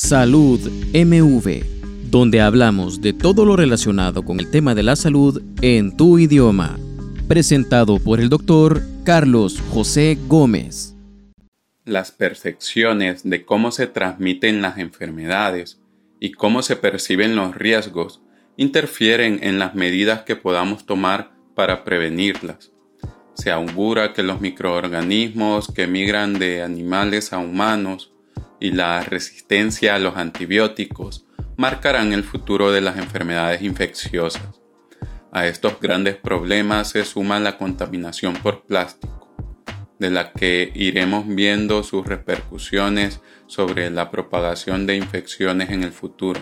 Salud MV, donde hablamos de todo lo relacionado con el tema de la salud en tu idioma. Presentado por el doctor Carlos José Gómez. Las percepciones de cómo se transmiten las enfermedades y cómo se perciben los riesgos interfieren en las medidas que podamos tomar para prevenirlas. Se augura que los microorganismos que migran de animales a humanos y la resistencia a los antibióticos marcarán el futuro de las enfermedades infecciosas. A estos grandes problemas se suma la contaminación por plástico, de la que iremos viendo sus repercusiones sobre la propagación de infecciones en el futuro.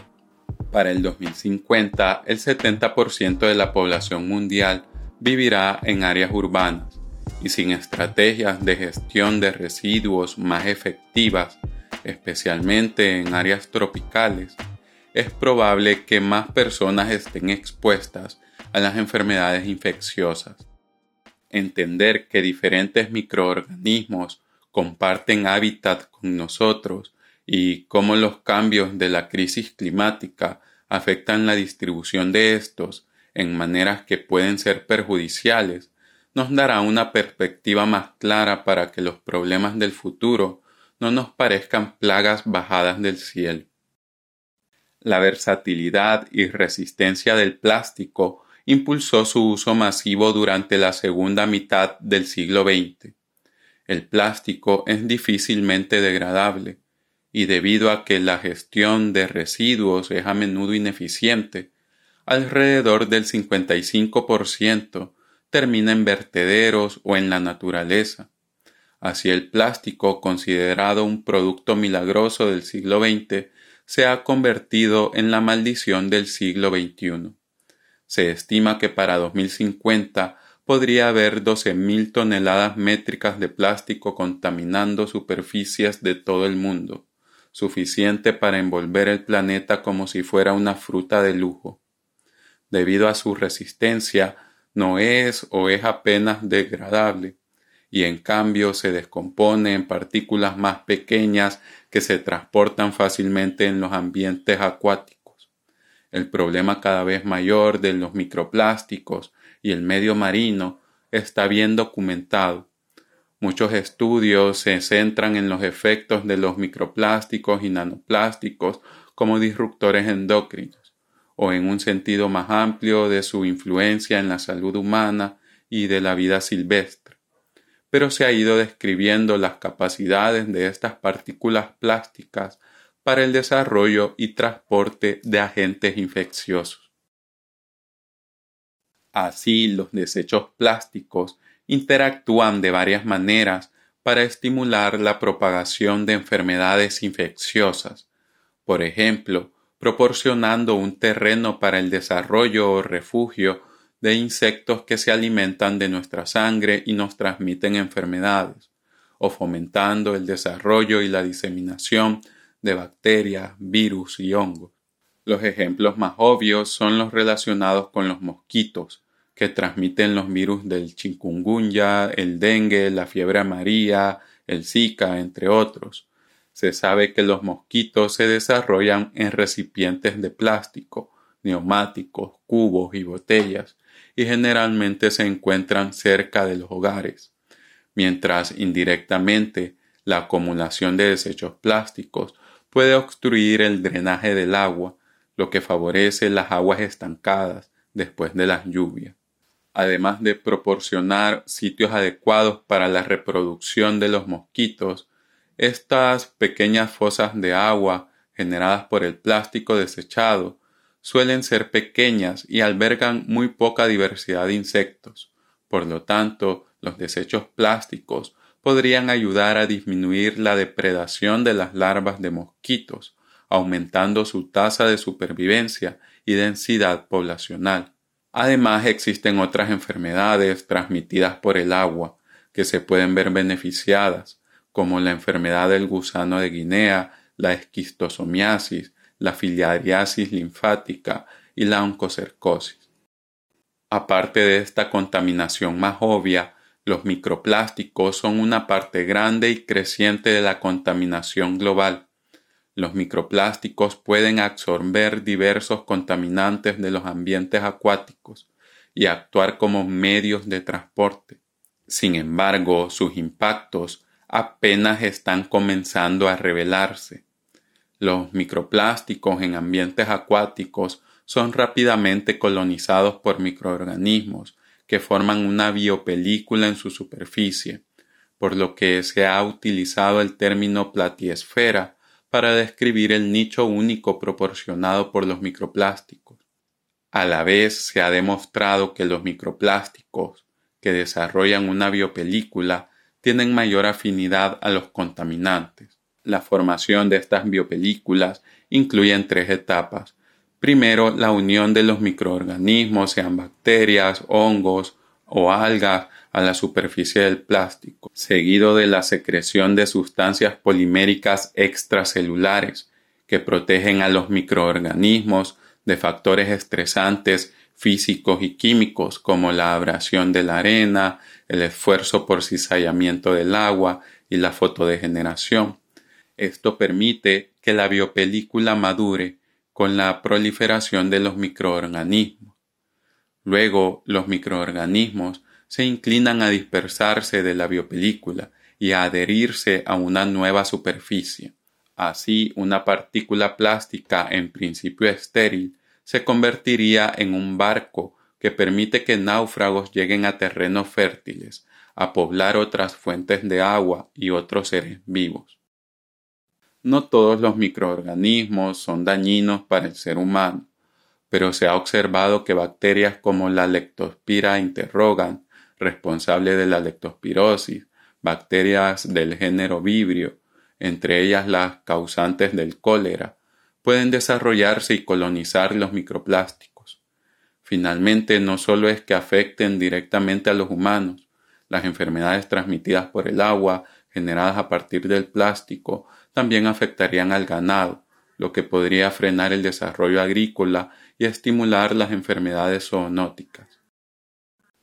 Para el 2050, el 70% de la población mundial vivirá en áreas urbanas y sin estrategias de gestión de residuos más efectivas especialmente en áreas tropicales, es probable que más personas estén expuestas a las enfermedades infecciosas. Entender que diferentes microorganismos comparten hábitat con nosotros y cómo los cambios de la crisis climática afectan la distribución de estos en maneras que pueden ser perjudiciales, nos dará una perspectiva más clara para que los problemas del futuro no nos parezcan plagas bajadas del cielo. La versatilidad y resistencia del plástico impulsó su uso masivo durante la segunda mitad del siglo XX. El plástico es difícilmente degradable y debido a que la gestión de residuos es a menudo ineficiente, alrededor del 55% termina en vertederos o en la naturaleza. Así el plástico, considerado un producto milagroso del siglo XX, se ha convertido en la maldición del siglo XXI. Se estima que para 2050 podría haber 12.000 toneladas métricas de plástico contaminando superficies de todo el mundo, suficiente para envolver el planeta como si fuera una fruta de lujo. Debido a su resistencia, no es o es apenas degradable, y en cambio se descompone en partículas más pequeñas que se transportan fácilmente en los ambientes acuáticos. El problema cada vez mayor de los microplásticos y el medio marino está bien documentado. Muchos estudios se centran en los efectos de los microplásticos y nanoplásticos como disruptores endocrinos, o en un sentido más amplio de su influencia en la salud humana y de la vida silvestre pero se ha ido describiendo las capacidades de estas partículas plásticas para el desarrollo y transporte de agentes infecciosos. Así, los desechos plásticos interactúan de varias maneras para estimular la propagación de enfermedades infecciosas, por ejemplo, proporcionando un terreno para el desarrollo o refugio de insectos que se alimentan de nuestra sangre y nos transmiten enfermedades, o fomentando el desarrollo y la diseminación de bacterias, virus y hongos. Los ejemplos más obvios son los relacionados con los mosquitos, que transmiten los virus del chikungunya, el dengue, la fiebre amarilla, el Zika, entre otros. Se sabe que los mosquitos se desarrollan en recipientes de plástico, neumáticos, cubos y botellas, y generalmente se encuentran cerca de los hogares, mientras indirectamente la acumulación de desechos plásticos puede obstruir el drenaje del agua, lo que favorece las aguas estancadas después de las lluvias. Además de proporcionar sitios adecuados para la reproducción de los mosquitos, estas pequeñas fosas de agua generadas por el plástico desechado suelen ser pequeñas y albergan muy poca diversidad de insectos. Por lo tanto, los desechos plásticos podrían ayudar a disminuir la depredación de las larvas de mosquitos, aumentando su tasa de supervivencia y densidad poblacional. Además, existen otras enfermedades transmitidas por el agua que se pueden ver beneficiadas, como la enfermedad del gusano de Guinea, la esquistosomiasis, la filiariasis linfática y la oncocercosis. Aparte de esta contaminación más obvia, los microplásticos son una parte grande y creciente de la contaminación global. Los microplásticos pueden absorber diversos contaminantes de los ambientes acuáticos y actuar como medios de transporte. Sin embargo, sus impactos apenas están comenzando a revelarse. Los microplásticos en ambientes acuáticos son rápidamente colonizados por microorganismos que forman una biopelícula en su superficie, por lo que se ha utilizado el término platiesfera para describir el nicho único proporcionado por los microplásticos. A la vez se ha demostrado que los microplásticos que desarrollan una biopelícula tienen mayor afinidad a los contaminantes. La formación de estas biopelículas incluye tres etapas. Primero, la unión de los microorganismos, sean bacterias, hongos o algas, a la superficie del plástico, seguido de la secreción de sustancias poliméricas extracelulares que protegen a los microorganismos de factores estresantes físicos y químicos como la abrasión de la arena, el esfuerzo por cizallamiento del agua y la fotodegeneración. Esto permite que la biopelícula madure con la proliferación de los microorganismos. Luego, los microorganismos se inclinan a dispersarse de la biopelícula y a adherirse a una nueva superficie. Así, una partícula plástica en principio estéril se convertiría en un barco que permite que náufragos lleguen a terrenos fértiles, a poblar otras fuentes de agua y otros seres vivos. No todos los microorganismos son dañinos para el ser humano, pero se ha observado que bacterias como la Lectospira interrogan responsable de la lectospirosis, bacterias del género Vibrio, entre ellas las causantes del cólera, pueden desarrollarse y colonizar los microplásticos. Finalmente, no solo es que afecten directamente a los humanos, las enfermedades transmitidas por el agua, generadas a partir del plástico, también afectarían al ganado, lo que podría frenar el desarrollo agrícola y estimular las enfermedades zoonóticas.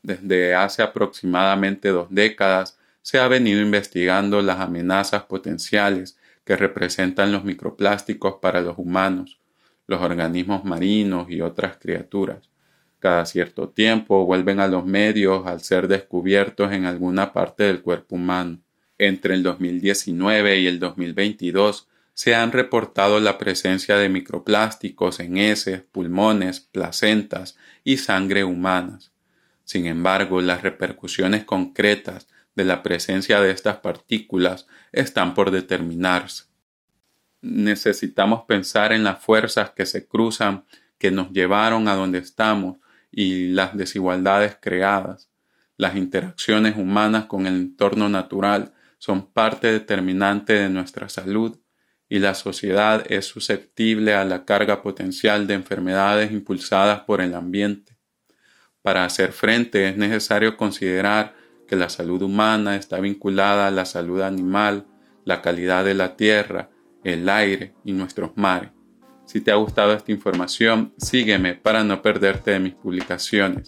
Desde hace aproximadamente dos décadas se ha venido investigando las amenazas potenciales que representan los microplásticos para los humanos, los organismos marinos y otras criaturas. Cada cierto tiempo vuelven a los medios al ser descubiertos en alguna parte del cuerpo humano. Entre el 2019 y el 2022 se han reportado la presencia de microplásticos en heces, pulmones, placentas y sangre humanas. Sin embargo, las repercusiones concretas de la presencia de estas partículas están por determinarse. Necesitamos pensar en las fuerzas que se cruzan, que nos llevaron a donde estamos y las desigualdades creadas. Las interacciones humanas con el entorno natural son parte determinante de nuestra salud y la sociedad es susceptible a la carga potencial de enfermedades impulsadas por el ambiente. Para hacer frente es necesario considerar que la salud humana está vinculada a la salud animal, la calidad de la tierra, el aire y nuestros mares. Si te ha gustado esta información, sígueme para no perderte de mis publicaciones.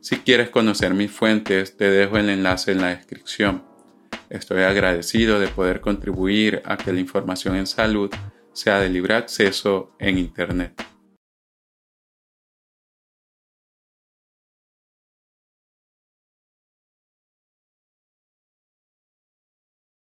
Si quieres conocer mis fuentes, te dejo el enlace en la descripción. Estoy agradecido de poder contribuir a que la información en salud sea de libre acceso en Internet.